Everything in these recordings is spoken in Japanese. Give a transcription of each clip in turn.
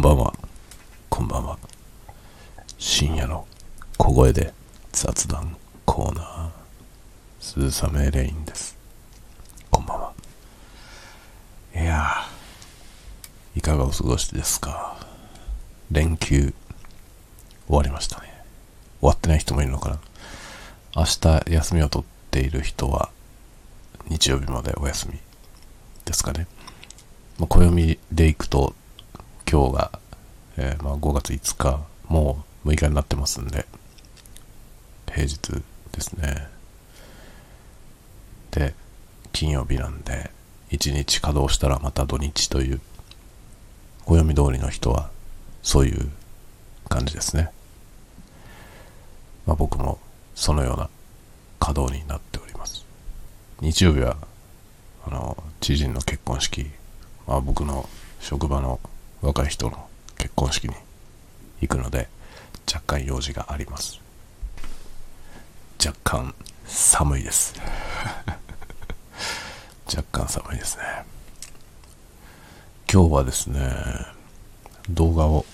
んばんは。こんばんは。深夜の小声で雑談コーナー、鈴雨レインです。こんばんは。いやー、いかがお過ごしですか？連休、終わりましたね。終わってない人もいるのかな？明日休みを取っている人は、日曜日までお休みですかね。ま、暦でいくと、今日が、えーまあ、5月5日、もう6日になってますんで、平日ですね。で、金曜日なんで、1日稼働したらまた土日という、暦通りの人は、そういう感じですね。まあ、僕もそのような稼働になっております。日曜日は、あの、知人の結婚式、まあ、僕の職場の若い人の結婚式に行くので、若干用事があります。若干寒いです。若干寒いですね。今日はですね、動画を、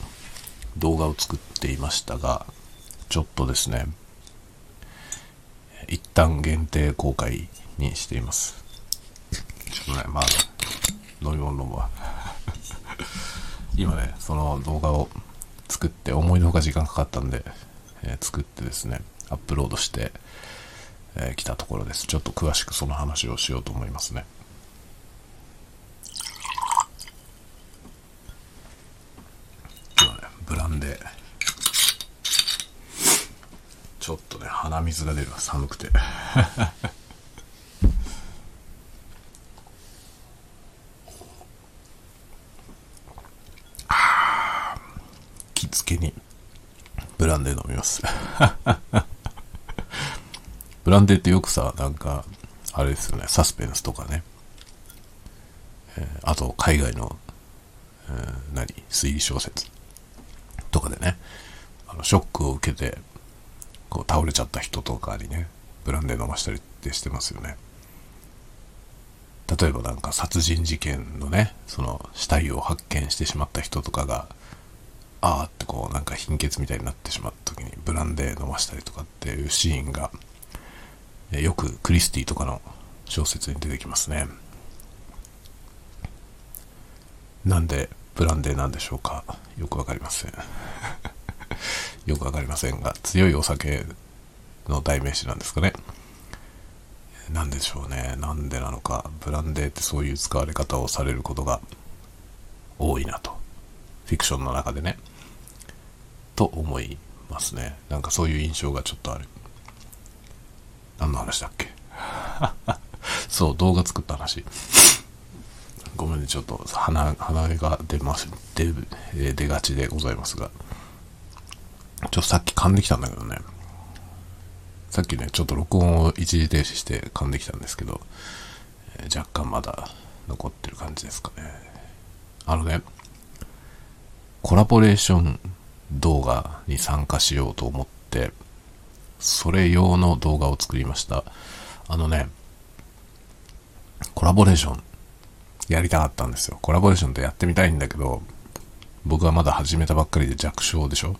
動画を作っていましたが、ちょっとですね、一旦限定公開にしています。ちょっとね、まあ、飲み物飲むわ。今ね、その動画を作って、思いのほか時間かかったんで、えー作ってですね、アップロードして、えー来たところです。ちょっと詳しくその話をしようと思いますね。今日ね、ブランデー。ちょっとね、鼻水が出るわ、寒くて。着付けにブランデー飲みます。ブランデーってよくさなんかあれですよね。サスペンスとかね、えーあと海外の、えー何？推理小説とかでね。あのショックを受けてこう倒れちゃった人とかにねブランデー飲ましたりってしてますよね。例えばなんか殺人事件のねその死体を発見してしまった人とかがあーってこうなんか貧血みたいになってしまった時にブランデー飲ましたりとかっていうシーンがえよくクリスティとかの小説に出てきますね。なんでブランデーなんでしょうか？よくわかりません。よくわかりませんが強いお酒の代名詞なんですかね。なんでしょうね？なんでなのか？ブランデーってそういう使われ方をされることが多いなと。フィクションの中でね。と思いますね。なんかそういう印象がちょっとある。何の話だっけ？そう動画作った話。ごめんねちょっと鼻鼻毛が出ます出出がちでございますが。ちょっとさっき噛んできたんだけどね。さっきねちょっと録音を一時停止して噛んできたんですけど、えー若干まだ残ってる感じですかね。あのねコラボレーション動画に参加しようと思って、それ用の動画を作りました。あのね、コラボレーションやりたかったんですよ。コラボレーションってやってみたいんだけど、僕はまだ始めたばっかりで弱小でしょ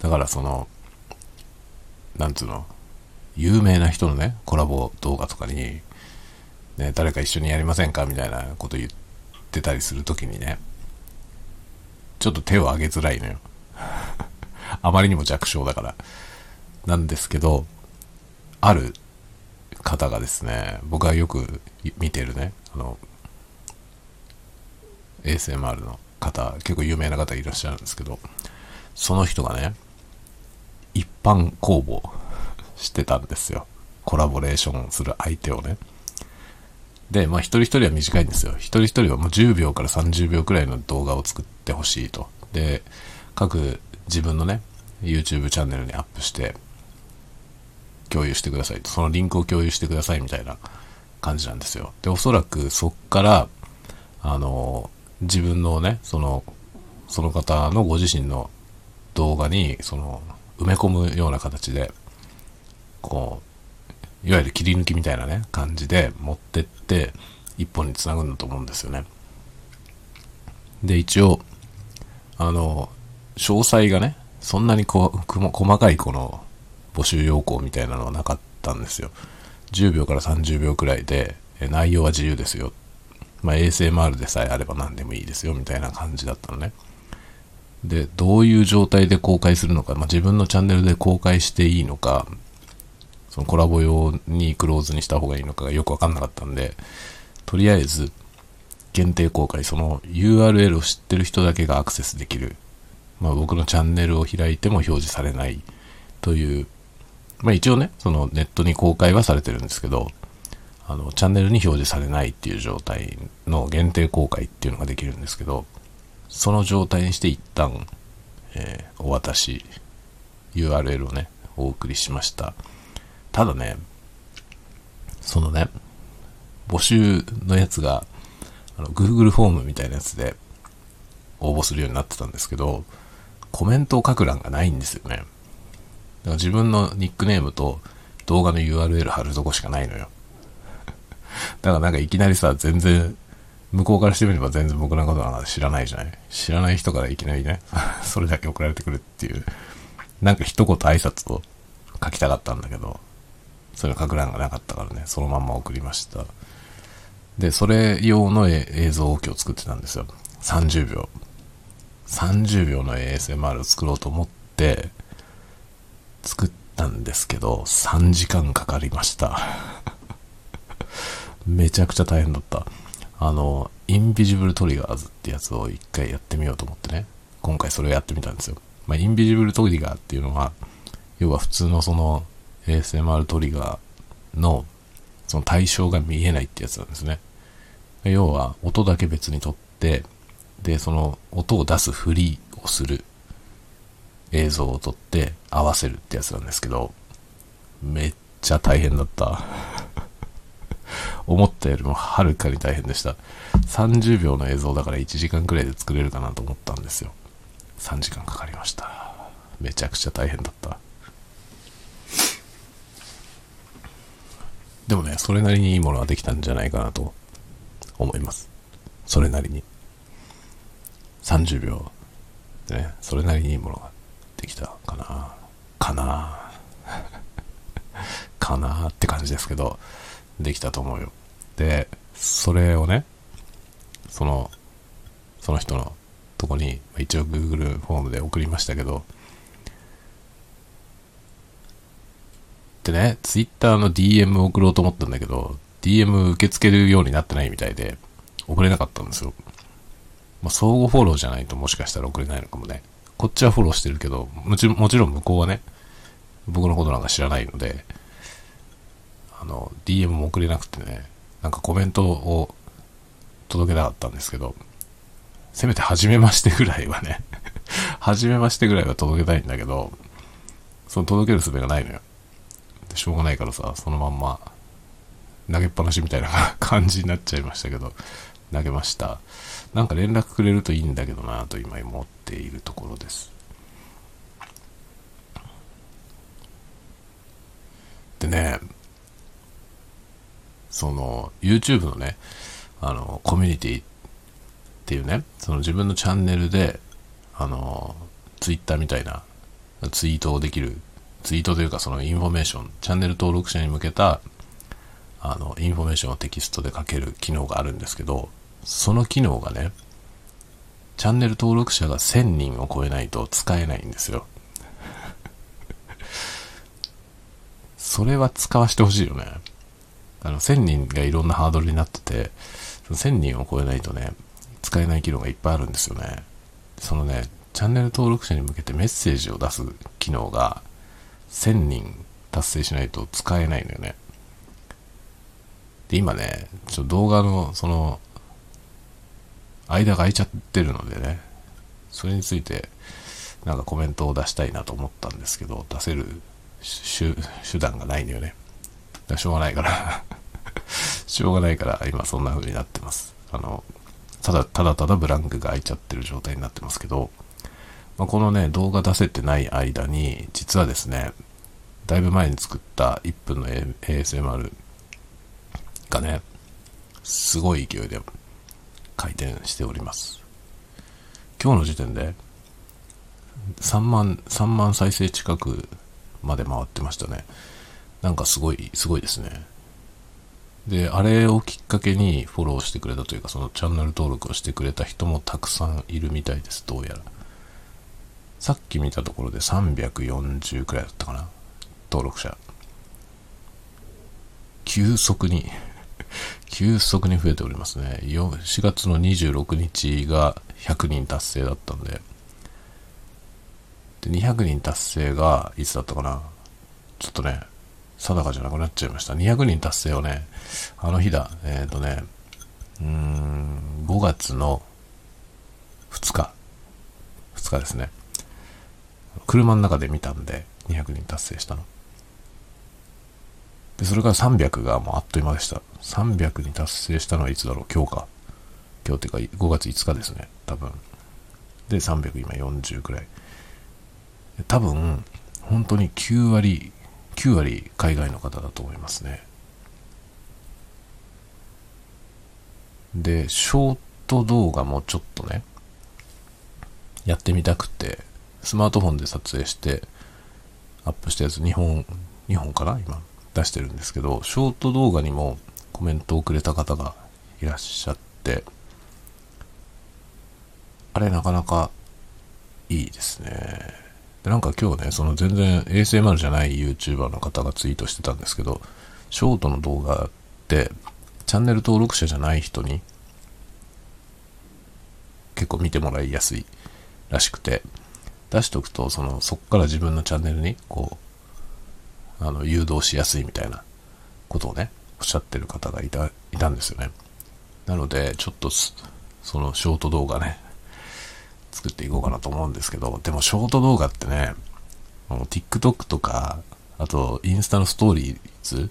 だからその、なんつうの、有名な人のね、コラボ動画とかに、ね、誰か一緒にやりませんか？みたいなこと言ってたりするときにね、ちょっと手を挙げづらいのよ。あまりにも弱小だから。なんですけど、ある方がですね、僕がよく見てるね、あの、ASMR の方、結構有名な方いらっしゃるんですけど、その人がね、一般公募してたんですよ。コラボレーションする相手をね。で、まあ一人一人は短いんですよ。一人一人はもう10秒から30秒くらいの動画を作ってほしいと。で、各自分のね、YouTube チャンネルにアップして、共有してくださいと。そのリンクを共有してくださいみたいな感じなんですよ。で、おそらくそっから、あの、自分のね、その、その方のご自身の動画に、その、埋め込むような形で、こう、いわゆる切り抜きみたいなね、感じで持ってって、一本につなぐんだと思うんですよね。で、一応、あの、詳細がね、そんなにこ、細かいこの募集要項みたいなのはなかったんですよ。10秒から30秒くらいで、内容は自由ですよ。まあ、ASMR でさえあれば何でもいいですよ、みたいな感じだったのね。で、どういう状態で公開するのか、まあ、自分のチャンネルで公開していいのか、そのコラボ用にクローズにした方がいいのかがよくわかんなかったんで、とりあえず、限定公開、その URL を知ってる人だけがアクセスできる。まあ、僕のチャンネルを開いても表示されないという、まあ一応ね、そのネットに公開はされてるんですけど、あの、チャンネルに表示されないっていう状態の限定公開っていうのができるんですけど、その状態にして一旦、えー、お渡し、URL をね、お送りしました。ただね、そのね、募集のやつが、あの、Google フォームみたいなやつで応募するようになってたんですけど、コメントを書く欄がないんですよね。だから自分のニックネームと動画の URL 貼るとこしかないのよ。だからなんかいきなりさ、全然向こうからしてみれば全然僕のことなんか知らないじゃない知らない人からいきなりね それだけ送られてくるっていう、なんか一言挨拶を書きたかったんだけど、それ書く欄がなかったからね、そのまんま送りました。で、それ用の映像を今日作ってたんですよ。30秒。30秒の ASMR を作ろうと思って、作ったんですけど、3時間かかりました。めちゃくちゃ大変だった。あの、インビジブルトリガーズってやつを一回やってみようと思ってね、今回それをやってみたんですよ。まあ、インビジブルトリガーっていうのは、要は普通のその ASMR トリガーのその対象が見えないってやつなんですね。要は音だけ別にとって、で、その音を出すふりをする映像を撮って合わせるってやつなんですけど、めっちゃ大変だった。思ったよりもはるかに大変でした。30秒の映像だから1時間くらいで作れるかなと思ったんですよ。3時間かかりました。めちゃくちゃ大変だった。でもね、それなりにいいものはできたんじゃないかなと思います。それなりに。30秒でね、それなりにいいものができたかな。かな。かなって感じですけど、できたと思うよ。で、それをね、その、その人のとこに、一応 Google フォームで送りましたけど、でね、Twitter の DM 送ろうと思ったんだけど、DM 受け付けるようになってないみたいで、送れなかったんですよ。まあ、相互フォローじゃないともしかしたら送れないのかもね。こっちはフォローしてるけど、もちろん、もちろん向こうはね、僕のことなんか知らないので、あの、DM も送れなくてね、なんかコメントを届けなかったんですけど、せめて初めましてぐらいはね 初めましてぐらいは届けたいんだけど、その届ける術がないのよ。でしょうがないからさ、そのまんま投げっぱなしみたいな感じになっちゃいましたけど、投げました。なんか連絡くれるといいんだけどなと今思っているところです。でね、その YouTube のね、あの、コミュニティっていうね、その自分のチャンネルで、あの、Twitter みたいなツイートをできる、ツイートというかそのインフォメーション、チャンネル登録者に向けた、あの、インフォメーションをテキストで書ける機能があるんですけど、その機能がね、チャンネル登録者が1000人を超えないと使えないんですよ。それは使わせてほしいよね。あの、1000人がいろんなハードルになってて、その1000人を超えないとね、使えない機能がいっぱいあるんですよね。そのね、チャンネル登録者に向けてメッセージを出す機能が、1000人達成しないと使えないのよね。で、今ね、ちょっと動画の、その、間が空いちゃってるのでね、それについて、なんかコメントを出したいなと思ったんですけど、出せる手段がないのよね。しょうがないからしょうがないから 今そんな風になってます。あの、ただただただブランクが空いちゃってる状態になってますけど、まあ、このね、動画出せてない間に、実はですね、だいぶ前に作った1分の ASMR がね、すごい勢いで回転しております。今日の時点で3万、3万再生近くまで回ってましたね。なんかすごい、すごいですね。で、あれをきっかけにフォローしてくれたというか、そのチャンネル登録をしてくれた人もたくさんいるみたいです、どうやら。さっき見たところで340くらいだったかな。登録者。急速に急速に増えておりますね。4月の26日が100人達成だったんで、で、200人達成がいつだったかな？ちょっとね、定かじゃなくなっちゃいました。200人達成をね、あの日だ、えっ、ー、とね、うーん、5月の2日、2日ですね。車の中で見たんで、200人達成したの。で、それから300がもうあっという間でした。300に達成したのはいつだろう？今日か。今日っていうか5月5日ですね。多分。で、300今40くらい。多分、本当に9割、9割海外の方だと思いますね。で、ショート動画もちょっとね、やってみたくて、スマートフォンで撮影して、アップしたやつ2本、2本かな今。出してるんですけど、ショート動画にもコメントをくれた方がいらっしゃって、あれなかなかいいですね。で、なんか今日ね、その全然 ASMR じゃない YouTuber の方がツイートしてたんですけど、ショートの動画ってチャンネル登録者じゃない人に結構見てもらいやすいらしくて、出しとくと、その、そっから自分のチャンネルに、こうあの、誘導しやすいみたいなことをね、おっしゃってる方がいた、いたんですよね。なので、ちょっとそのショート動画ね、作っていこうかなと思うんですけど、でもショート動画ってね、TikTok とか、あとインスタのストーリーズ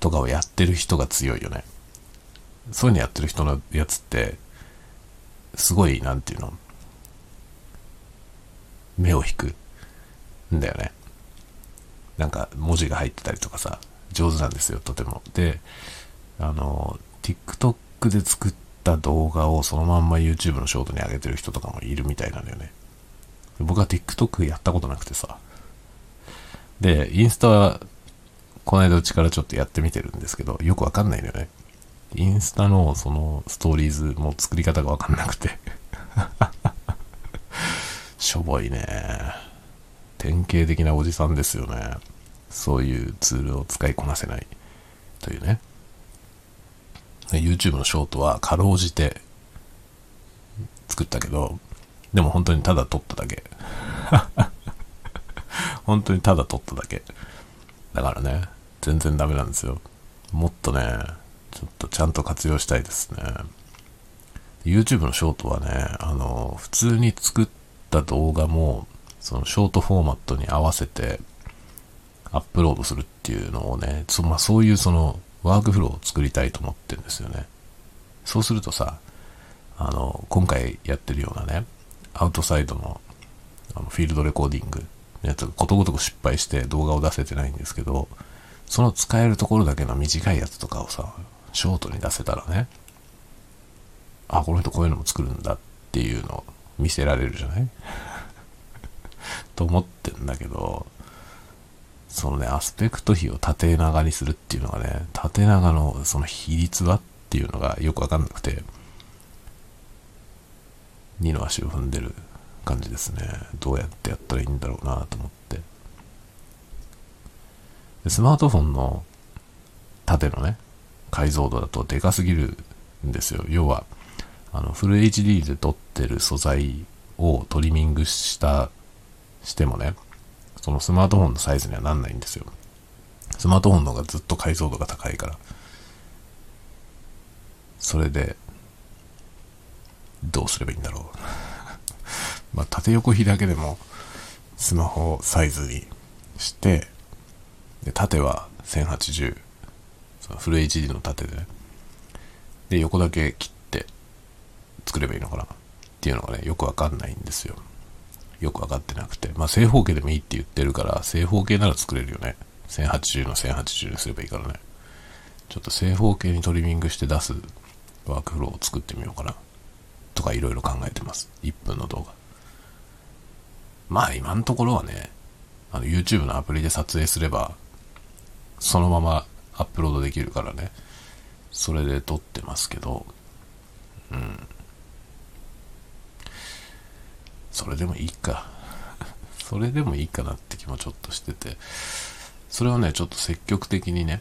とかをやってる人が強いよね。そういうのやってる人のやつって、すごい、なんていうの、目を引くんだよね。なんか文字が入ってたりとかさ、上手なんですよ、とても。で、あの、TikTok で作った動画をそのまんま YouTube のショートに上げてる人とかもいるみたいなんだよね。僕は TikTok やったことなくてさ。で、インスタは、この間うちからちょっとやってみてるんですけど、よくわかんないんだよね。インスタのそのストーリーズも作り方がわかんなくて しょぼいね。典型的なおじさんですよね。そういうツールを使いこなせないというね。YouTube のショートはかろうじて作ったけど、でも本当にただ撮っただけ。本当にただ撮っただけ。だからね、全然ダメなんですよ。もっとね、ちょっとちゃんと活用したいですね。YouTube のショートはね、あの、普通に作った動画も、そのショートフォーマットに合わせてアップロードするっていうのをね、そ,、まあ、そういうそのワークフローを作りたいと思ってるんですよね。そうするとさ、あの、今回やってるようなね、アウトサイドのあのフィールドレコーディングのやつがことごとく失敗して動画を出せてないんですけど、その使えるところだけの短いやつとかをさ、ショートに出せたらね、あ、この人こういうのも作るんだっていうのを見せられるじゃない？と思ってんだけど、そのね、アスペクト比を縦長にするっていうのがね、縦長のその比率はっていうのがよくわかんなくて、2の足を踏んでる感じですね。どうやってやったらいいんだろうなと思って。でスマートフォンの縦のね、解像度だとでかすぎるんですよ。要は、あの、フル HD で撮ってる素材をトリミングしたしてもね、そのスマートフォンのサイズにはなんないんですよ。スマートフォンの方がずっと解像度が高いから。それで、どうすればいいんだろう。まあ、縦横比だけでも、スマホサイズにして、で、縦は1080、そのフル HD の縦でね。で、横だけ切って作ればいいのかなっていうのがね、よくわかんないんですよ。よくわかってなくて。まあ正方形でもいいって言ってるから、正方形なら作れるよね。1080の1080にすればいいからね。ちょっと正方形にトリミングして出すワークフローを作ってみようかな。とかいろいろ考えてます。1分の動画。まあ今のところはね、あの YouTube のアプリで撮影すれば、そのままアップロードできるからね、それで撮ってますけど、うん。それでもいいか。それでもいいかなって気もちょっとしてて、それをね、ちょっと積極的にね、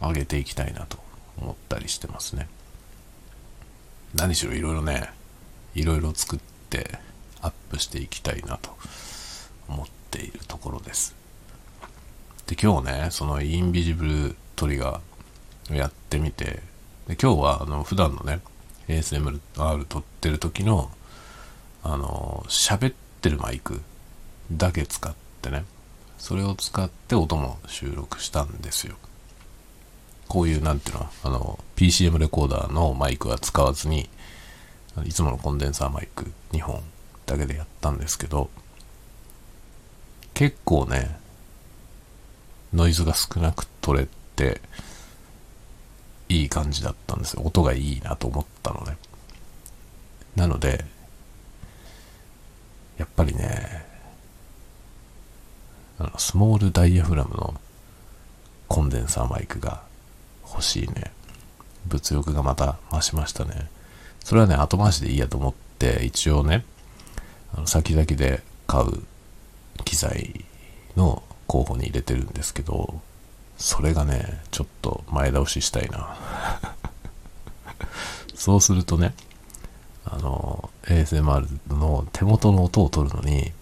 上げていきたいなと思ったりしてますね。何しろいろいろね、いろいろ作ってアップしていきたいなと思っているところです。で、今日ね、そのインビジブルトリガーをやってみて、で今日はあの普段のね、ASMR 撮ってる時の、あの、喋ってるマイクだけ使ってね、それを使って音も収録したんですよ。こういう、なんていうの、あの、PCM レコーダーのマイクは使わずに、いつものコンデンサーマイク2本だけでやったんですけど、結構ね、ノイズが少なく取れて、いい感じだったんですよ。音がいいなと思ったのね。なので、ぱりね、スモールダイヤフラムのコンデンサーマイクが欲しいね。物欲がまた増しましたね。それはね、後回しでいいやと思って、一応ね、あの先々で買う機材の候補に入れてるんですけど、それがね、ちょっと前倒ししたいな。そうするとね、あの、ASMR の手元の音を取るのに、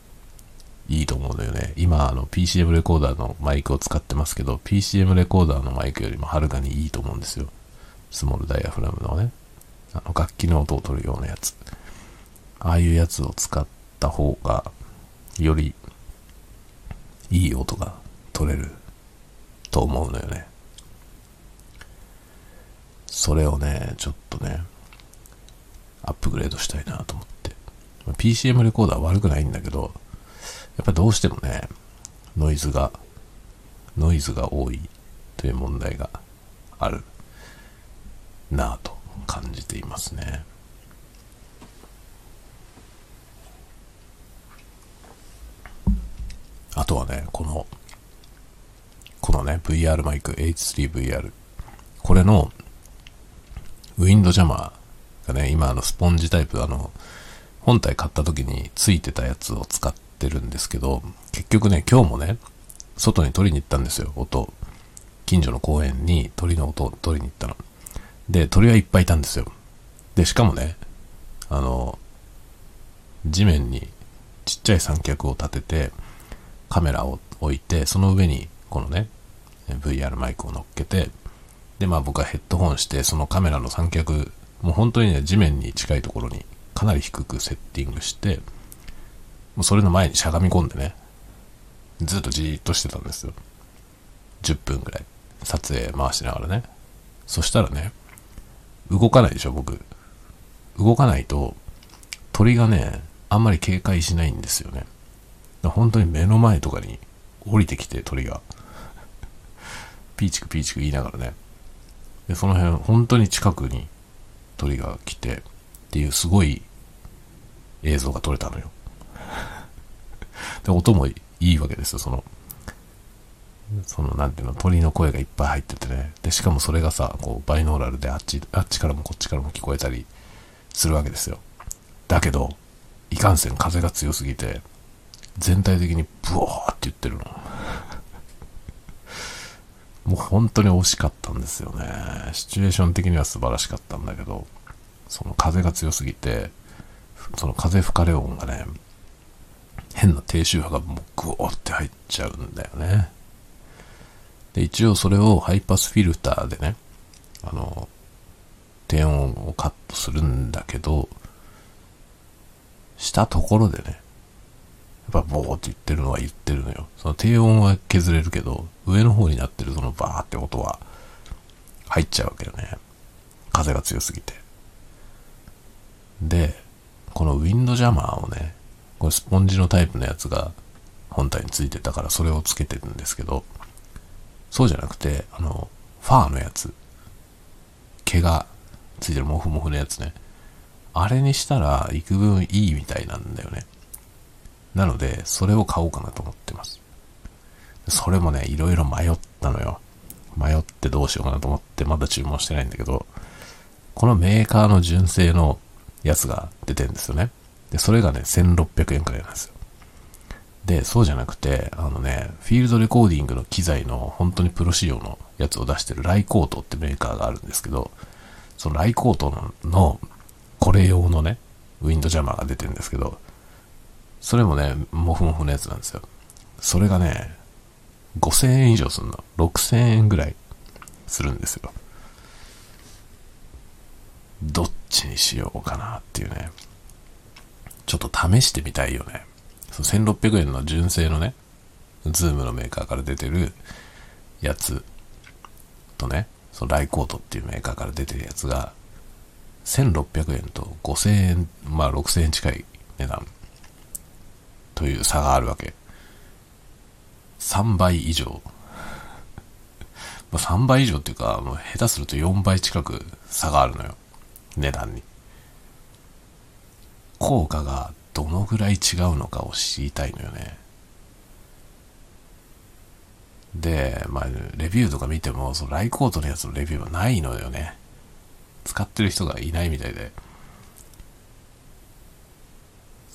いいと思うんだよね。今、あの、PCM レコーダーのマイクを使ってますけど、PCM レコーダーのマイクよりもはるかにいいと思うんですよ。スモールダイヤフラムのね、あの、楽器の音を取るようなやつ。ああいうやつを使った方が、より、いい音が取れると思うのよね。それをね、ちょっとね、アップグレードしたいなと思って。PCM レコーダー悪くないんだけど、やっぱどうしてもね、ノイズが、ノイズが多いという問題があるなぁと感じていますね。あとはね、この、このね、VR マイク H3VR。これの、ウィンドジャマーがね、今あのスポンジタイプ、あの、本体買った時についてたやつを使ってるんですけど、結局ね、今日もね、外に取りに行ったんですよ、音。近所の公園に鳥の音を取りに行ったの。で、鳥はいっぱいいたんですよ。で、しかもね、あの、地面にちっちゃい三脚を立てて、カメラを置いて、その上にこのね、VR マイクを乗っけて、で、まあ僕はヘッドホンして、そのカメラの三脚、もう本当にね、地面に近いところにかなり低くセッティングして、もうそれの前にしゃがみ込んでね、ずっとじーっとしてたんですよ。10分ぐらい。撮影回しながらね。そしたらね、動かないでしょ、僕。動かないと、鳥がね、あんまり警戒しないんですよね。本当に目の前とかに降りてきて鳥が。ピーチクピーチク言いながらね。で、その辺、本当に近くに鳥が来て、っていうすごい映像が撮れたのよ。で、音もいいわけですよ、その、その、なんていうの、鳥の声がいっぱい入っててね。で、しかもそれがさ、こう、バイノーラルであっち、あっちからもこっちからも聞こえたりするわけですよ。だけど、いかんせん風が強すぎて、全体的にブワーって言ってるの。もう本当に惜しかったんですよね。シチュエーション的には素晴らしかったんだけど、その風が強すぎて、その風吹かれ音がね、変な低周波がもうグーって入っちゃうんだよね。で、一応それをハイパスフィルターでね、あの、低音をカットするんだけど、したところでね、やっぱボーって言ってるのは言ってるのよ。その低音は削れるけど、上の方になってるそのバーって音は入っちゃうわけよね。風が強すぎて。で、このウィンドジャマーをね、これスポンジのタイプのやつが本体についてたからそれをつけてるんですけど、そうじゃなくて、あの、ファーのやつ、毛がついてるモフモフのやつね。あれにしたら幾分いいみたいなんだよね。なので、それを買おうかなと思ってます。それもね、いろいろ迷ったのよ。迷ってどうしようかなと思って、まだ注文してないんだけど、このメーカーの純正のやつが出てるんですよね。で、それがね、1600円くらいなんですよ。で、そうじゃなくて、あのね、フィールドレコーディングの機材の本当にプロ仕様のやつを出してるライコートってメーカーがあるんですけど、そのライコートののこれ用のね、ウィンドジャマーが出てるんですけど、それもね、モフモフのやつなんですよ。それがね、5000円以上するの。6000円ぐらいするんですよ。どっちにしようかなっていうね。ちょっと試してみたいよね。その1600円の純正のね、ズームのメーカーから出てるやつとね、そのライコートっていうメーカーから出てるやつが、1600円と5000円、まあ6000円近い値段という差があるわけ。3倍以上。ま3倍以上っていうか、もう下手すると4倍近く差があるのよ。値段に。効果がどのぐらい違うのかを知りたいのよね。で、まあ、レビューとか見ても、そのライコートのやつのレビューはないのよね。使ってる人がいないみたいで。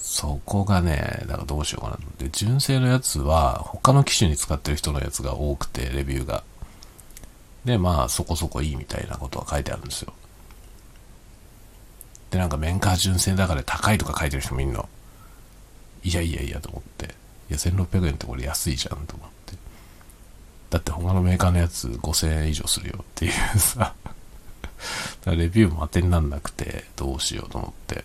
そこがね、だからどうしようかなと思って。純正のやつは、他の機種に使ってる人のやつが多くて、レビューが。で、まあ、そこそこいいみたいなことは書いてあるんですよ。で、なんかメンカー純正だから高いとか書いてる人もいるの。いやいやいやと思って。いや、1600円ってこれ安いじゃんと思って。だって他のメーカーのやつ5000円以上するよっていうさ。だからレビューも当てになんなくて、どうしようと思って。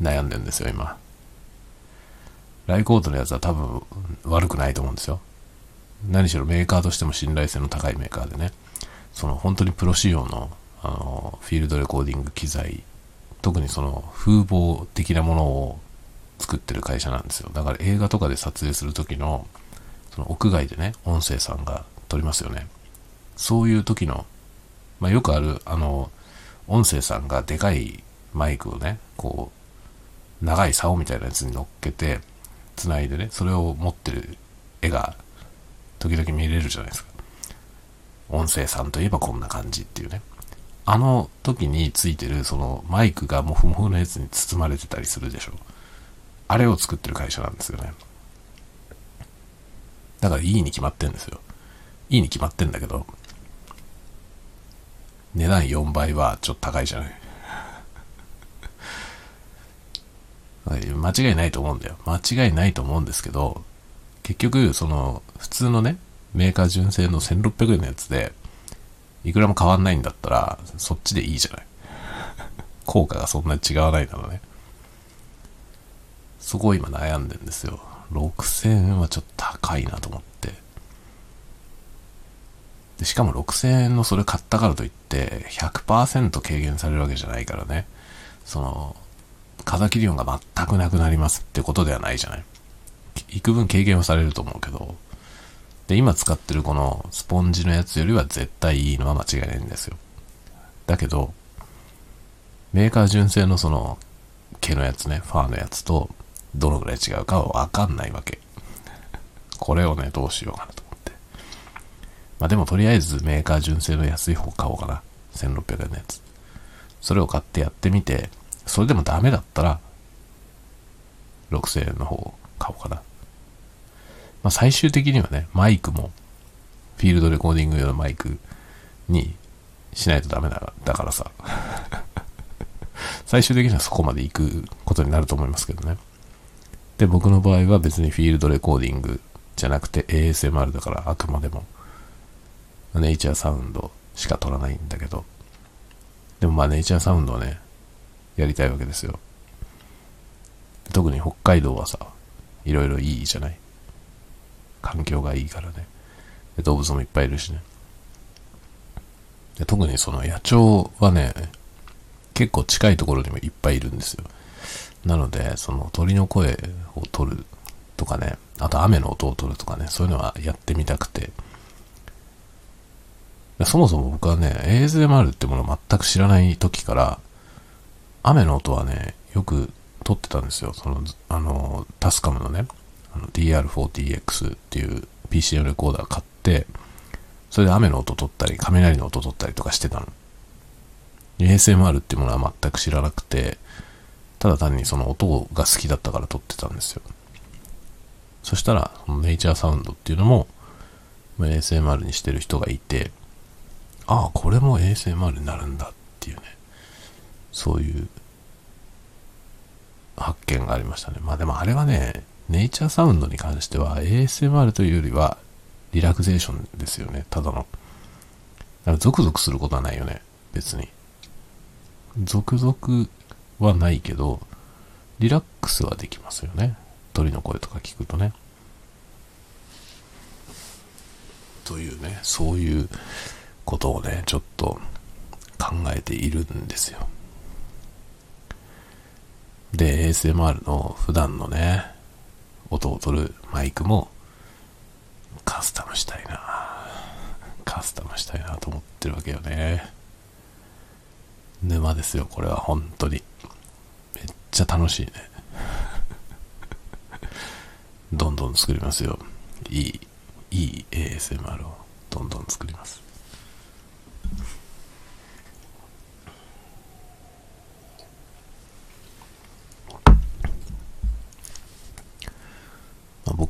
悩んでんですよ、今。ライコートのやつは多分悪くないと思うんですよ。何しろメーカーとしても信頼性の高いメーカーでね。その本当にプロ仕様のあの、フィールドレコーディング機材、特にその風貌的なものを作ってる会社なんですよ。だから映画とかで撮影する時の、その屋外でね、音声さんが撮りますよね。そういう時の、まあ、よくある、あの、音声さんがでかいマイクをね、こう、長い竿みたいなやつに乗っけて、繋いでね、それを持ってる絵が、時々見れるじゃないですか。音声さんといえばこんな感じっていうね。あの時についてるそのマイクがモフモフのやつに包まれてたりするでしょ。あれを作ってる会社なんですよね。だからいいに決まってんですよ。いいに決まってんだけど、値段4倍はちょっと高いじゃない。間違いないと思うんだよ。間違いないと思うんですけど、結局、その、普通のね、メーカー純正の1600円のやつで、いくらも変わんないんだったら、そっちでいいじゃない。効果がそんなに違わないならね。そこを今悩んでんですよ。6000円はちょっと高いなと思って。でしかも6000円のそれ買ったからといって、100%軽減されるわけじゃないからね。その、風切り音が全くなくなりますってことではないじゃない。幾分軽減はされると思うけど、で、今使ってるこのスポンジのやつよりは絶対いいのは間違いないんですよ。だけど、メーカー純正のその毛のやつね、ファーのやつとどのぐらい違うかはわかんないわけ。これをね、どうしようかなと思って。まあでもとりあえずメーカー純正の安い方買おうかな。1600円のやつ。それを買ってやってみて、それでもダメだったら、6000円の方を買おうかな。まあ、最終的にはね、マイクも、フィールドレコーディング用のマイクにしないとダメだだからさ。最終的にはそこまで行くことになると思いますけどね。で、僕の場合は別にフィールドレコーディングじゃなくて ASMR だからあくまでもネイチャーサウンドしか撮らないんだけど。でもまあネイチャーサウンドはね、やりたいわけですよ。特に北海道はさ、いろいろいいじゃない？環境がいいからね。動物もいっぱいいるしね。で特にその野鳥はね、結構近いところにもいっぱいいるんですよ。なので、その鳥の声を取るとかね、あと雨の音を取るとかね、そういうのはやってみたくて。そもそも僕はね、ASMR ってものを全く知らない時から、雨の音はね、よく撮ってたんですよ。その、あの、タスカムのね、の DR40X っていう PCM レコーダー買って、それで雨の音撮ったり、雷の音撮ったりとかしてたの。ASMR っていうものは全く知らなくて、ただ単にその音が好きだったから撮ってたんですよ。そしたら、ネイチャーサウンドっていうのも、ASMR にしてる人がいて、ああ、これも ASMR になるんだっていうね、そういう発見がありましたね。まあでもあれはね、ネイチャーサウンドに関しては ASMR というよりはリラクゼーションですよね、ただの。だからゾクゾクすることはないよね、別に。ゾクゾクはないけど、リラックスはできますよね。鳥の声とか聞くとね。というね、そういうことをね、ちょっと考えているんですよ。で、ASMR の普段のね、音を取るマイクもカスタムしたいな。カスタムしたいなと思ってるわけよね。沼ですよ、これは本当に。めっちゃ楽しいね。どんどん作りますよ。いい、いい ASMR をどんどん作ります。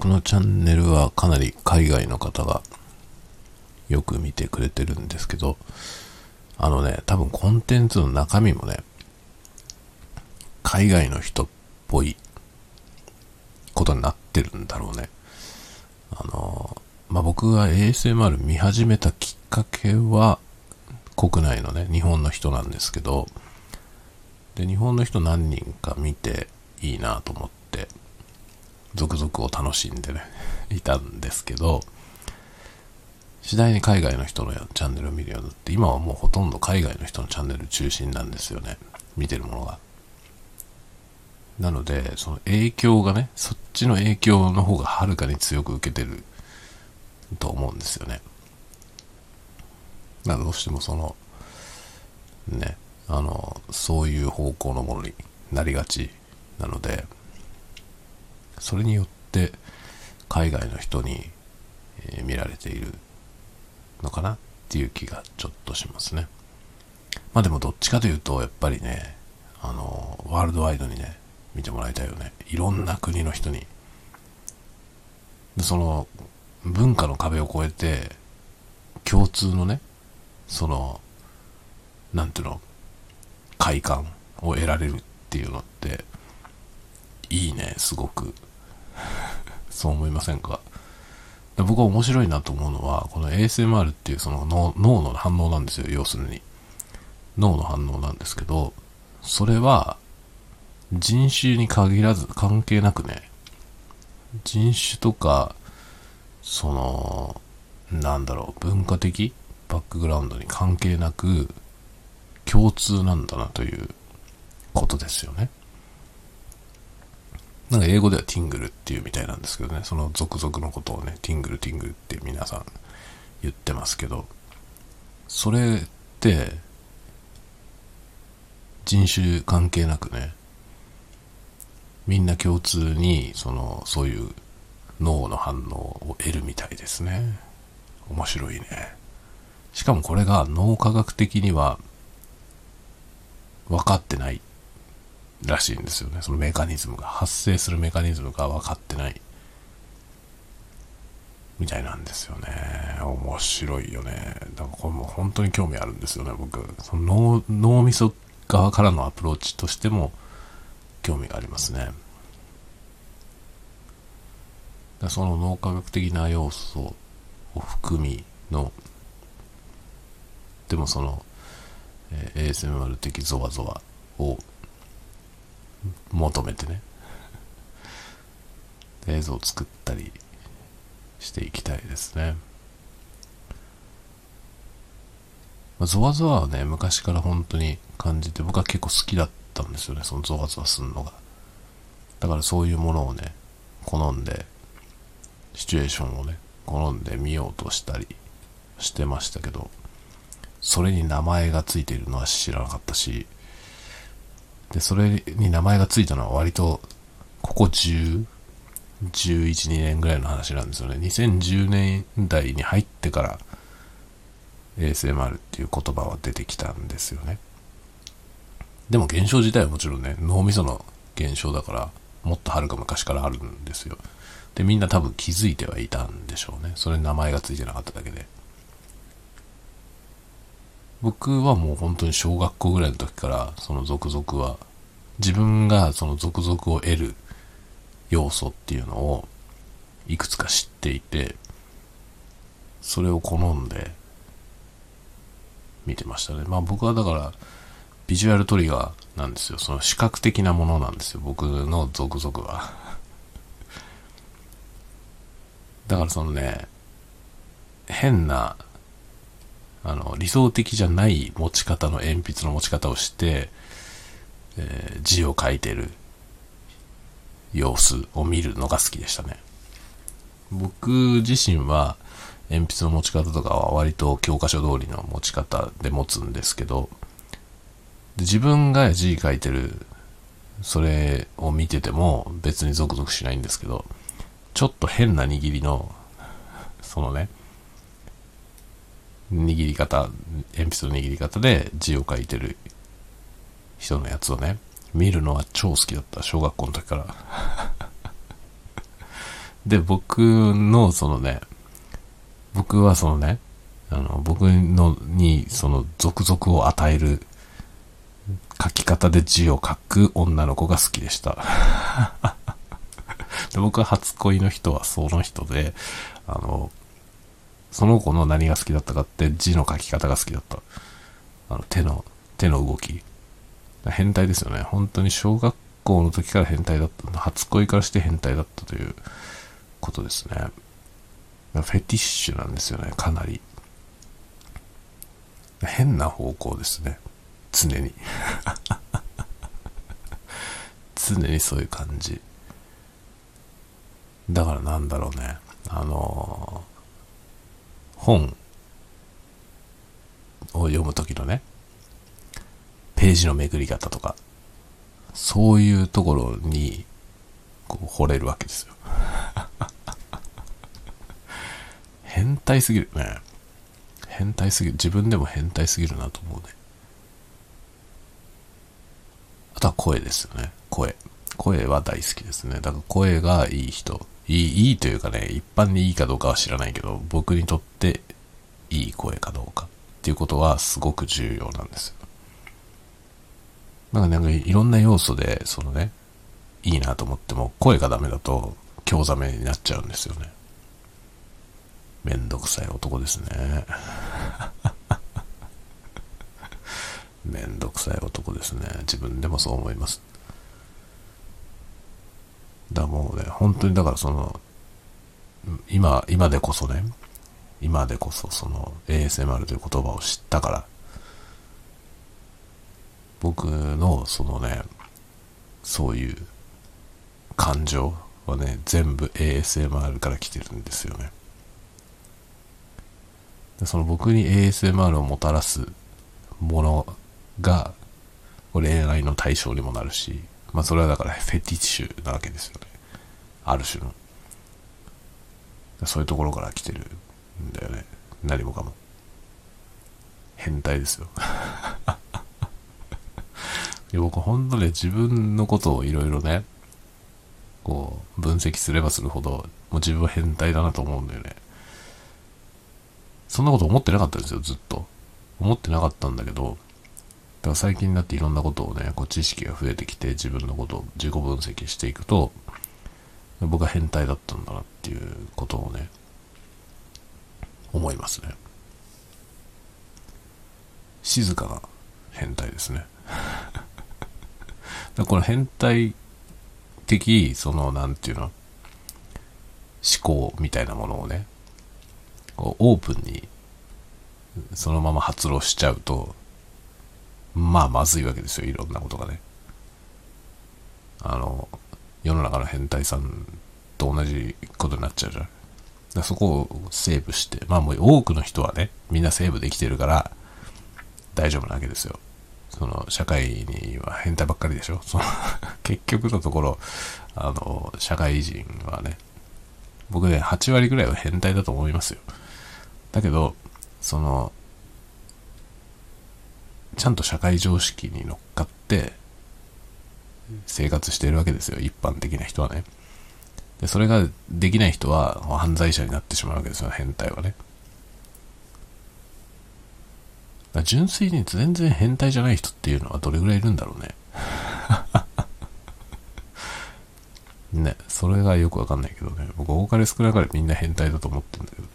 僕のチャンネルはかなり海外の方がよく見てくれてるんですけど、あのね、多分コンテンツの中身もね、海外の人っぽいことになってるんだろうね。あの、まあ、僕が ASMR 見始めたきっかけは、国内のね、日本の人なんですけど、で、日本の人何人か見ていいなと思って、続々を楽しんでね、いたんですけど、次第に海外の人のチャンネルを見るようになって、今はもうほとんど海外の人のチャンネル中心なんですよね。見てるものが。なので、その影響がね、そっちの影響の方がはるかに強く受けてると思うんですよね。だどうしてもその、ね、あの、そういう方向のものになりがちなので、それによって海外の人に、え、見られているのかなっていう気がちょっとしますね。まあでもどっちかというと、やっぱりね、あの、ワールドワイドにね、見てもらいたいよね。いろんな国の人に。でその、文化の壁を越えて、共通のね、その、なんていうの、快感を得られるっていうのって、いいね、すごく。そう思いませんか？僕は面白いなと思うのは、この ASMR っていうその脳の反応なんですよ、要するに。脳の反応なんですけど、それは人種に限らず関係なくね、人種とか、その、なんだろう、文化的バックグラウンドに関係なく共通なんだなということですよね。なんか英語ではティングルっていうみたいなんですけどね、その続々のことをね、ティングルティングルって皆さん言ってますけど、それって、人種関係なくね、みんな共通に、その、そういう脳の反応を得るみたいですね。面白いね。しかもこれが脳科学的には分かってないらしいんですよね。そのメカニズムが、発生するメカニズムが分かってない。みたいなんですよね。面白いよね。だからこれも本当に興味あるんですよね、僕。その脳みそ側からのアプローチとしても興味がありますね。その脳科学的な要素を含みの、でもその、えー、ASMR 的ゾワゾワを求めてね。映像を作ったりしていきたいですね、ま、ゾワゾワはね昔から本当に感じて僕は結構好きだったんですよねそのゾワゾワするのが。だからそういうものをね好んでシチュエーションをね好んで見ようとしたりしてましたけどそれに名前がついているのは知らなかったしで、それに名前がついたのは割と、ここ10、11、2年ぐらいの話なんですよね。2010年代に入ってから ASMR っていう言葉は出てきたんですよね。でも現象自体はもちろんね、脳みその現象だから、もっとはるか昔からあるんですよ。で、みんな多分気づいてはいたんでしょうね。それに名前がついてなかっただけで。僕はもう本当に小学校ぐらいの時からその続々は自分がその続々を得る要素っていうのをいくつか知っていてそれを好んで見てましたね。まあ僕はだからビジュアルトリガーなんですよ。その視覚的なものなんですよ。僕の続々は。だからそのね変なあの、理想的じゃない持ち方の鉛筆の持ち方をして、えー、字を書いてる様子を見るのが好きでしたね。僕自身は鉛筆の持ち方とかは割と教科書通りの持ち方で持つんですけど、自分が字書いてる、それを見てても別にゾクゾクしないんですけど、ちょっと変な握りの、そのね、握り方、鉛筆の握り方で字を書いてる人のやつをね、見るのは超好きだった、小学校の時から。で、僕のそのね、僕はそのね、あの、僕のにその続々を与える書き方で字を書く女の子が好きでした。で僕は初恋の人はその人で、あの、その子の何が好きだったかって字の書き方が好きだった。あの手の、手の動き。変態ですよね。本当に小学校の時から変態だった。初恋からして変態だったということですね。フェティッシュなんですよね、かなり。変な方向ですね。常に。常にそういう感じ。だからなんだろうね。あのー本を読む時のね、ページのめくり方とか、そういうところに、こう、惚れるわけですよ。変態すぎるね。変態すぎる。自分でも変態すぎるなと思うね。あとは声ですよね。声。声は大好きですね。だから声がいい人いい、いいというかね、一般にいいかどうかは知らないけど、僕にとっていい声かどうかっていうことはすごく重要なんですよ。なんかなんかいろんな要素で、そのね、いいなと思っても、声がダメだと、興ざめになっちゃうんですよね。めんどくさい男ですね。めんどくさい男ですね。自分でもそう思います。だもうね、本当にだからその、今、今でこそね、今でこそその ASMR という言葉を知ったから、僕のそのね、そういう感情はね、全部 ASMR から来てるんですよね。でその僕に ASMR をもたらすものが、恋愛の対象にもなるし、まあそれはだからフェティッシュなわけですよね。ある種の。そういうところから来てるんだよね。何もかも。変態ですよ。いや僕本当ね、自分のことをいろいろね、こう、分析すればするほど、もう自分は変態だなと思うんだよね。そんなこと思ってなかったんですよ、ずっと。思ってなかったんだけど、だから最近になっていろんなことをね、こう知識が増えてきて自分のことを自己分析していくと、僕は変態だったんだなっていうことをね、思いますね。静かな変態ですね。この変態的、その、なんていうの、思考みたいなものをね、こうオープンにそのまま発露しちゃうと、まあまずいわけですよいろんなことがね。あの世の中の変態さんと同じことになっちゃうじゃん。だそこをセーブしてまあもう多くの人はねみんなセーブできてるから大丈夫なわけですよ。その社会には変態ばっかりでしょ。その 結局のところ、あの、社会人はね、僕ね、8割ぐらいは変態だと思いますよ。だけど、その、ちゃんと社会常識に乗っかって生活してるわけですよ、一般的な人はね。で、それができない人は犯罪者になってしまうわけですよ、変態はね。純粋に全然変態じゃない人っていうのはどれぐらいいるんだろうね。ね、それがよくわかんないけどね。僕、多かれ少なかれみんな変態だと思ってるんだけど、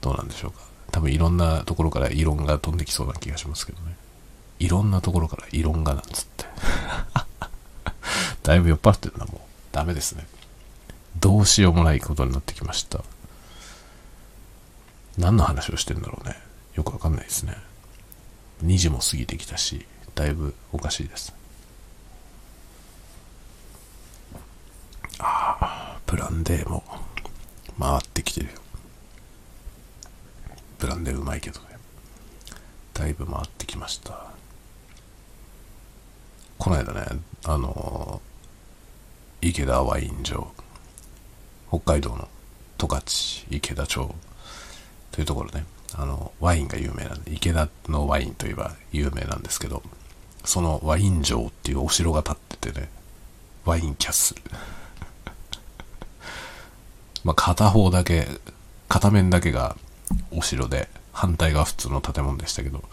どうなんでしょうか。多分いろんなところから異論が飛んできそうな気がしますけどね。いろんなところから異論がなんつって。だいぶ酔っ払ってるな、もう。ダメですね。どうしようもないことになってきました。何の話をしてんだろうね。よくわかんないですね。2時も過ぎてきたし、だいぶおかしいです。ああ、ブランデーも回ってきてるよ。ブランデーうまいけどね。だいぶ回ってきました。この間ね、あの池田ワイン場、北海道の十勝池田町というところね、あの、ワインが有名なんで、池田のワインといえば有名なんですけど、そのワイン城っていうお城が建っててね、ワインキャッスル。まあ、片方だけ、片面だけがお城で、反対が普通の建物でしたけど、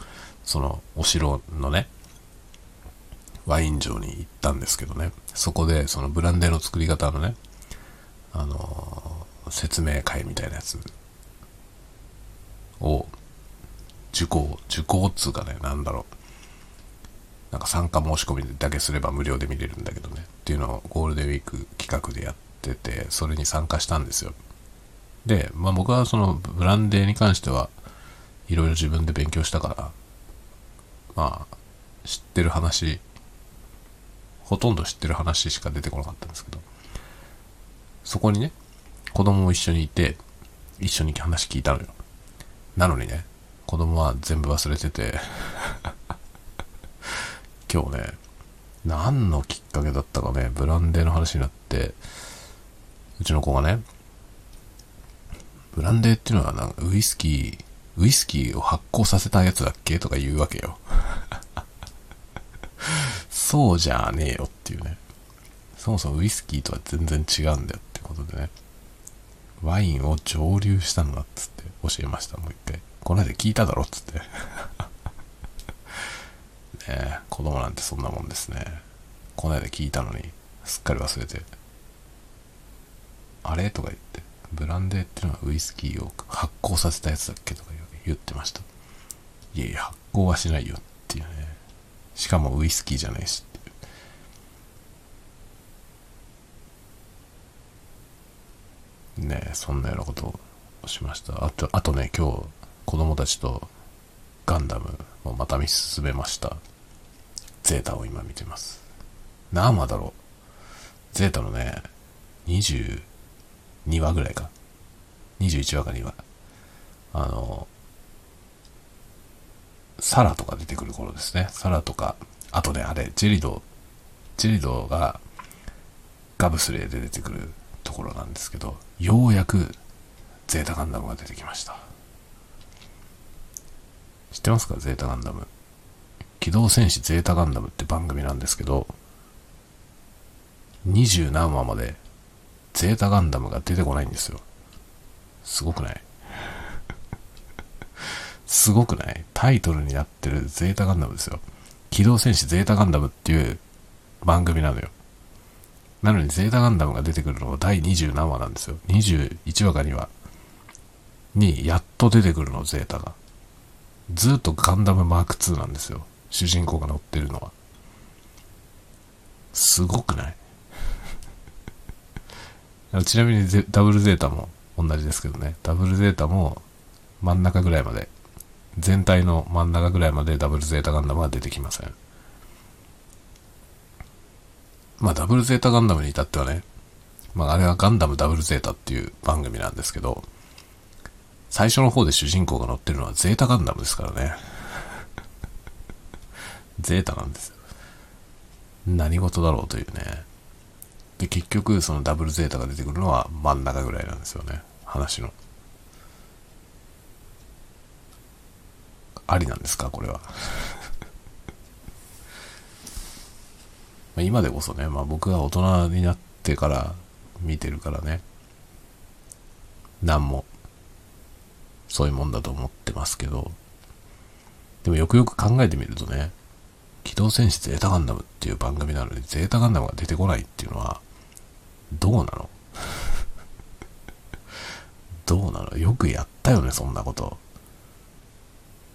そのお城のね、ワイン城に行ったんですけどね、そこでそのブランデーの作り方のね、あのー、説明会みたいなやつを受講、受講っつうかね、なんだろう。なんか参加申し込みだけすれば無料で見れるんだけどね。っていうのをゴールデンウィーク企画でやってて、それに参加したんですよ。で、まあ僕はそのブランデーに関しては、いろいろ自分で勉強したから、まあ、知ってる話、ほとんど知ってる話しか出てこなかったんですけど、そこにね、子供も一緒にいて、一緒に話聞いたのよ。なのにね、子供は全部忘れてて 今日ね、何のきっかけだったかね、ブランデーの話になって、うちの子がね、ブランデーっていうのはなんかウイスキー、ウイスキーを発酵させたやつだっけ？とか言うわけよ。そうじゃねえよっていうね。そもそもウイスキーとは全然違うんだよってことでね。ワインを蒸留したんだっつって教えました、もう一回。この間聞いただろっつって。ねえ、子供なんてそんなもんですね。この間聞いたのに、すっかり忘れて。あれ？とか言って、ブランデーってのはウイスキーを発酵させたやつだっけ？とか言ってました。いやいや、発酵はしないよっていうね。しかもウイスキーじゃないし。ねそんなようなことをしました。あとあとね今日子供たちとガンダムをまた見進めました。ゼータを今見てます。何話だろう。ゼータのね22話ぐらいか。21話か2話。あのサラとか出てくる頃ですねサラとかあとねあれジェリドジェリドがガブスレーで出てくるところなんですけど、ようやくゼータガンダムが出てきました。知ってますか？ゼータガンダム。機動戦士ゼータガンダムって番組なんですけど、二十何話までゼータガンダムが出てこないんですよ。すごくない？すごくない？タイトルになってるゼータガンダムですよ。機動戦士ゼータガンダムっていう番組なのよ。なのにゼータガンダムが出てくるのは第20何話なんですよ。21話か2話にやっと出てくるの、ゼータが。ずっとガンダムマーク2なんですよ。主人公が乗ってるのは。すごくない？ちなみにダブルゼータも同じですけどね。ダブルゼータも真ん中ぐらいまで、全体の真ん中ぐらいまでダブルゼータガンダムは出てきません。まあ、ダブルゼータガンダムに至ってはね、まあ、あれはガンダムダブルゼータっていう番組なんですけど、最初の方で主人公が乗ってるのはゼータガンダムですからね。ゼータなんですよ。何事だろうというね。で、結局、そのダブルゼータが出てくるのは真ん中ぐらいなんですよね。話の。ありなんですかこれは。今でこそね、まあ僕が大人になってから見てるからね、何も、そういうもんだと思ってますけど、でもよくよく考えてみるとね、機動戦士ゼータガンダムっていう番組なのに、ゼータガンダムが出てこないっていうのは、どうなの？どうなの？よくやったよね、そんなこと。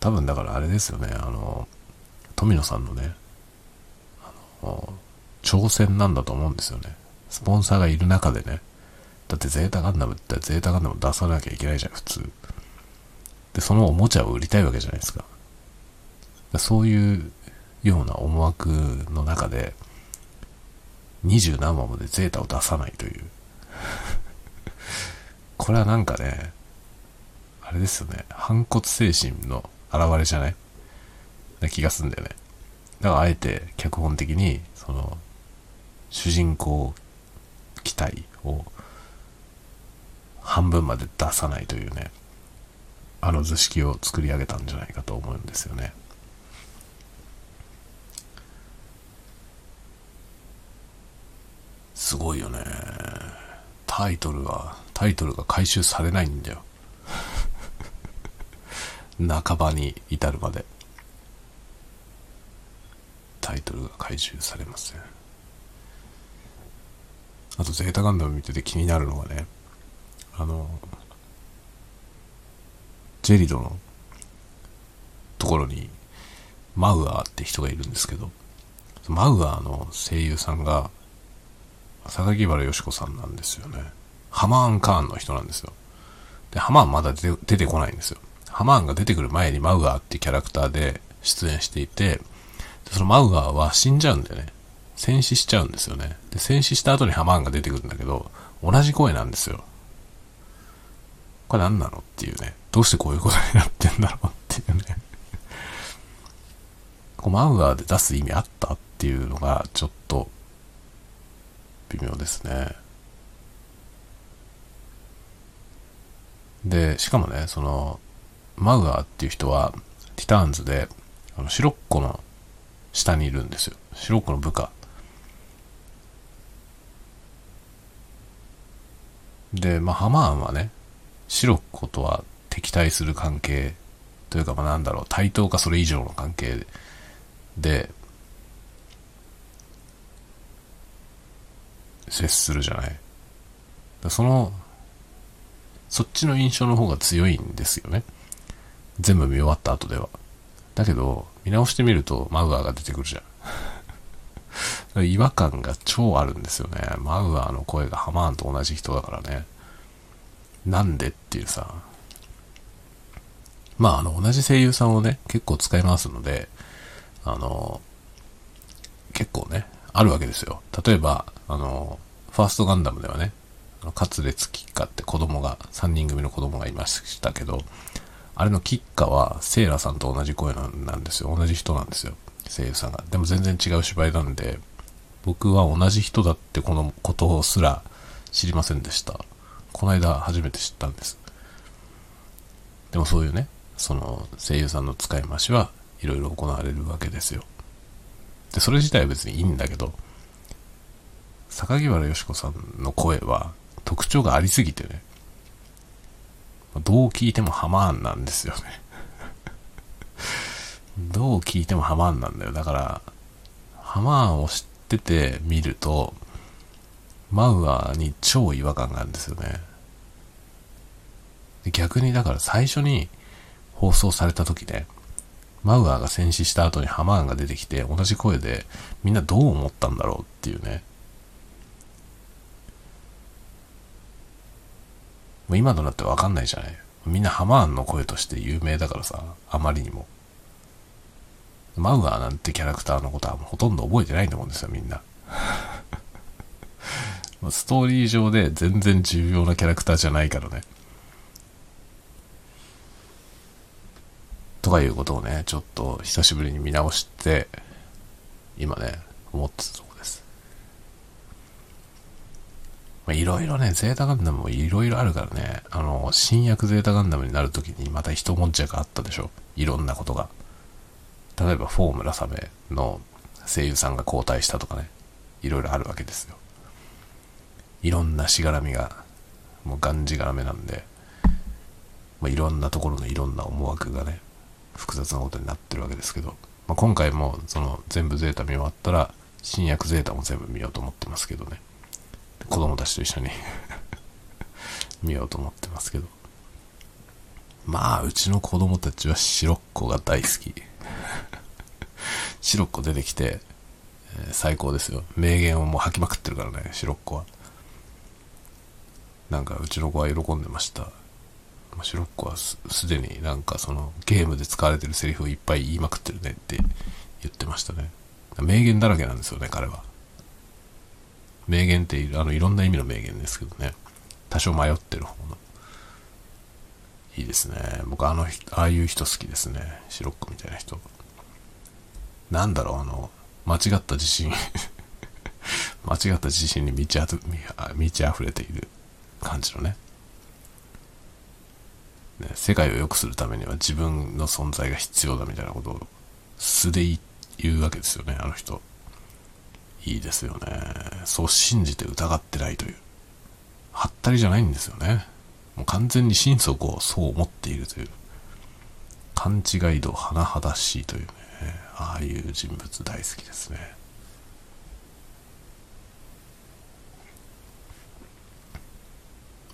多分だからあれですよね、あの、富野さんのね、あの、挑戦なんだと思うんですよね。スポンサーがいる中でね。だってゼータガンダムってゼータガンダム出さなきゃいけないじゃん、普通。で、そのおもちゃを売りたいわけじゃないですか。そういうような思惑の中で、二十何話までゼータを出さないという。これはなんかね、あれですよね、反骨精神の現れじゃない？な気がすんだよね。だからあえて脚本的に、その、主人公期待を半分まで出さないというね、あの図式を作り上げたんじゃないかと思うんですよね。すごいよね。タイトルが、タイトルが回収されないんだよ。半ばに至るまで。タイトルが回収されません。あとゼータガンダム見てて気になるのがねあのジェリドのところにマウアーって人がいるんですけどマウアーの声優さんが榊原よし子さんなんですよね。ハマーン・カーンの人なんですよ。でハマーンまだ出てこないんですよ。ハマーンが出てくる前にマウアーっていうキャラクターで出演していて、そのマウアーは死んじゃうんだよね。戦死しちゃうんですよね。で、戦死した後にハマーンが出てくるんだけど、同じ声なんですよ。これ何なのっていうね。どうしてこういうことになってんだろうっていうね。こうマウアーで出す意味あったっていうのが、ちょっと、微妙ですね。で、しかもね、その、マウアーっていう人は、ティターンズで、あの、シロッコの下にいるんですよ。シロッコの部下。で、まあ、ハマーンはね、シロッコとは敵対する関係というか、まあ、なんだろう、対等かそれ以上の関係で、接するじゃない。その、そっちの印象の方が強いんですよね。全部見終わった後では。だけど、見直してみるとマウアーが出てくるじゃん。違和感が超あるんですよね。マウアーの声がハマーンと同じ人だからね。なんでっていうさ。まあ、あの、同じ声優さんをね、結構使いますので、あの、結構ね、あるわけですよ。例えば、あの、ファーストガンダムではね、あの、カツレツキッカって子供が、3人組の子供がいましたけど、あれのキッカはセイラさんと同じ声なんですよ。同じ人なんですよ。声優さんが。でも全然違う芝居なんで、僕は同じ人だってこのことすら知りませんでした。この間初めて知ったんです。でもそういうね、その声優さんの使い回しはいろいろ行われるわけですよ。で、それ自体は別にいいんだけど、榊原よし子さんの声は特徴がありすぎてね、どう聞いてもハマーンなんですよね どう聞いてもハマーンなんだよ。だから、ハマーンを知ってて見ると、マウアーに超違和感があるんですよね。逆にだから最初に放送された時ね、マウアーが戦死した後にハマーンが出てきて同じ声でみんなどう思ったんだろうっていうね。もう今となってわかんないじゃない。みんなハマーンの声として有名だからさ、あまりにも。マウアーなんてキャラクターのことはほとんど覚えてないと思うんですよ、みんな。ストーリー上で全然重要なキャラクターじゃないからね。とかいうことをね、ちょっと久しぶりに見直して今ね、思ってたとこです。まあ、いろいろね、ゼータガンダムもいろいろあるからね、あの、新薬ゼータガンダムになるときにまた一文字があったでしょ。いろんなことが。例えば、フォームラサメの声優さんが交代したとかね、いろいろあるわけですよ。いろんなしがらみが、もうがんじがらめなんで、まあ、いろんなところのいろんな思惑がね、複雑なことになってるわけですけど、まあ、今回もその全部ゼータ見終わったら、新薬ゼータも全部見ようと思ってますけどね。子供たちと一緒に 見ようと思ってますけど。まあ、うちの子供たちはシロッコが大好き。シロッコ出てきて、えー最高ですよ。名言をもう吐きまくってるからね、シロッコは。なんか、うちの子は喜んでました。まあシロッコはすでになんかそのゲームで使われてるセリフをいっぱい言いまくってるねって言ってましたね。名言だらけなんですよね、彼は。名言っていあのいろんな意味の名言ですけどね。多少迷ってる方の。いいですね。僕あの、ああいう人好きですね。シロッコみたいな人。なんだろう、あの、間違った自信。間違った自信に満ちあふ満ち溢れている感じのね。ね世界を良くするためには自分の存在が必要だみたいなことを素で言うわけですよね、あの人。いいですよね。そう信じて疑ってないという。はったりじゃないんですよね。もう完全に心底をそう思っているという。勘違い度甚だしいというね。ああいう人物大好きですね。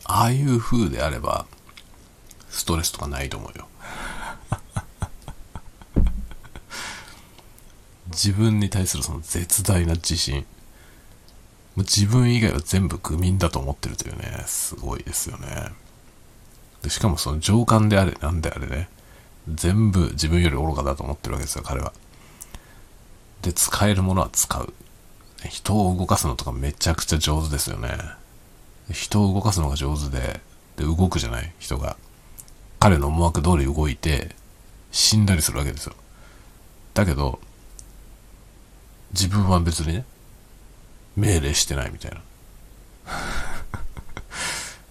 ああいう風であれば、ストレスとかないと思うよ。自分に対するその絶大な自信。も自分以外は全部愚民だと思ってるというね、すごいですよね。でしかもその上官であれ、なんであれね、全部自分より愚かだと思ってるわけですよ、彼は。で、使えるものは使う。人を動かすのとかめちゃくちゃ上手ですよね。人を動かすのが上手で、で、動くじゃない人が。彼の思惑通り動いて、死んだりするわけですよ。だけど、自分は別にね、命令してないみたいな。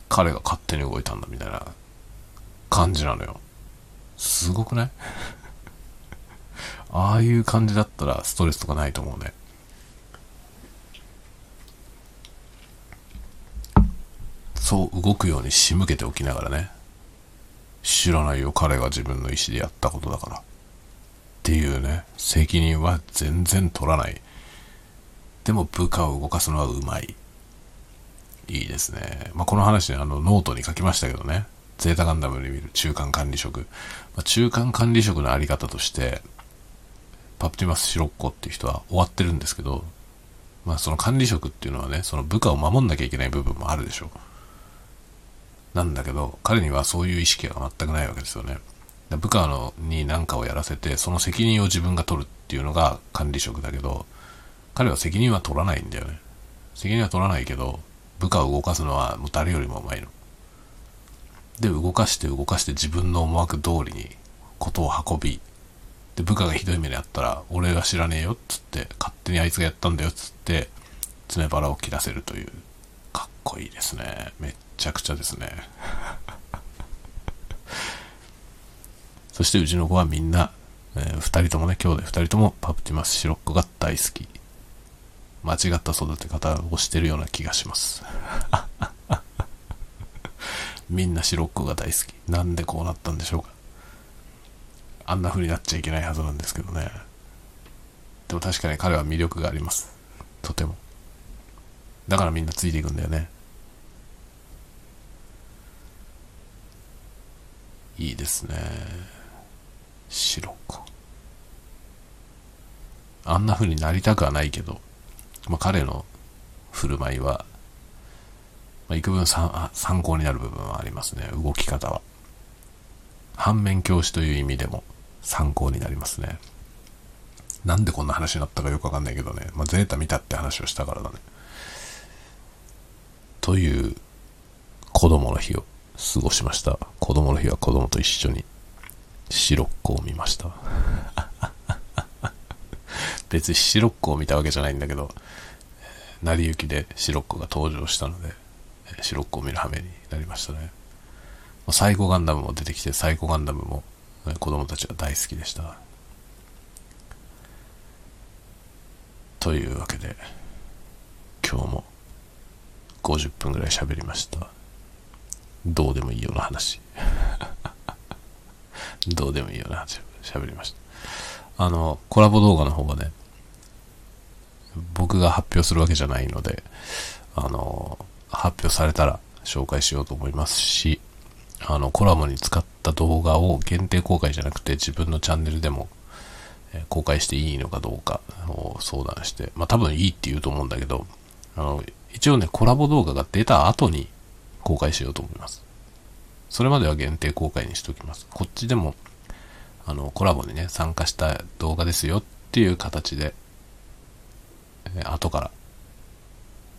彼が勝手に動いたんだみたいな感じなのよ。すごくない？ああいう感じだったらストレスとかないと思うね。そう動くように仕向けておきながらね。知らないよ、彼が自分の意思でやったことだから。っていうね、責任は全然取らない。でも部下を動かすのはうまい。いいですね。まあ、この話ね、あの、ノートに書きましたけどね。ゼータガンダムに見る中間管理職。まあ、中間管理職のあり方として、パプティマス・シロッコっていう人は終わってるんですけど、まあ、その管理職っていうのはね、その部下を守んなきゃいけない部分もあるでしょう。なんだけど、彼にはそういう意識が全くないわけですよね。部下のに何かをやらせて、その責任を自分が取るっていうのが管理職だけど、彼は責任は取らないんだよね。責任は取らないけど、部下を動かすのはもう誰よりもうまいの。で、動かして動かして自分の思惑通りにことを運び、で、部下がひどい目にあったら、俺が知らねえよっつって、勝手にあいつがやったんだよっつって、爪腹を切らせるという、かっこいいですね。めっちゃくちゃですね。そしてうちの子はみんな、えー二人ともね、兄弟二人ともパプティマス・シロッコが大好き。間違った育て方をしてるような気がします。みんなシロッコが大好き。なんでこうなったんでしょうか。あんな風になっちゃいけないはずなんですけどね。でも確かに彼は魅力があります。とても。だからみんなついていくんだよね。いいですね。シロッコ。あんな風になりたくはないけど、まあ、彼の振る舞いは、まあ、幾分参あ参考になる部分はありますね。動き方は。反面教師という意味でも参考になりますね。なんでこんな話になったかよくわかんないけどね。まあ、ゼータ見たって話をしたからだね。という子供の日を過ごしました。子供の日は子供と一緒にシロッコを見ました。別にシロッコを見たわけじゃないんだけど、成り行きでシロッコが登場したので、シロッコを見る羽目になりましたね。サイコガンダムも出てきて、サイコガンダムも子供たちは大好きでした。というわけで、今日も50分ぐらい喋りました。どうでもいいような話。どうでもいいよな喋りました。あの、コラボ動画の方はね、僕が発表するわけじゃないので、あの、発表されたら紹介しようと思いますし、あの、コラボに使った動画を限定公開じゃなくて自分のチャンネルでも公開していいのかどうかを相談して、まあ多分いいって言うと思うんだけど、あの、一応ね、コラボ動画が出た後に公開しようと思います。それまでは限定公開にしておきます。こっちでも、あの、コラボにね、参加した動画ですよっていう形で、え後から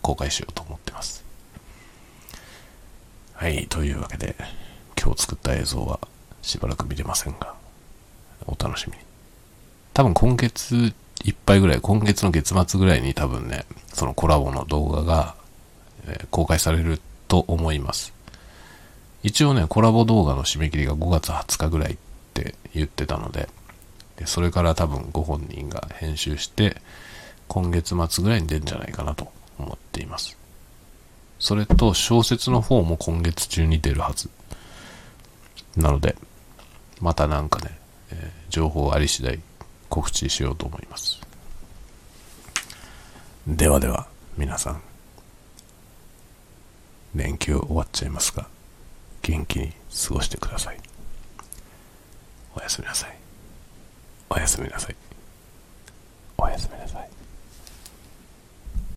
公開しようと思ってます。はい、というわけで、今日作った映像はしばらく見れませんが、お楽しみに。多分今月いっぱいぐらい、今月の月末ぐらいに多分ね、そのコラボの動画が、え、公開されると思います。一応ね、コラボ動画の締め切りが5月20日ぐらいって言ってたので、でそれから多分ご本人が編集して、今月末ぐらいに出るんじゃないかなと思っています。それと小説の方も今月中に出るはず。なので、またなんかね、えー、情報あり次第告知しようと思います。ではでは、皆さん、連休終わっちゃいますが、元気に過ごしてください。おやすみなさい。おやすみなさい。おやすみなさい。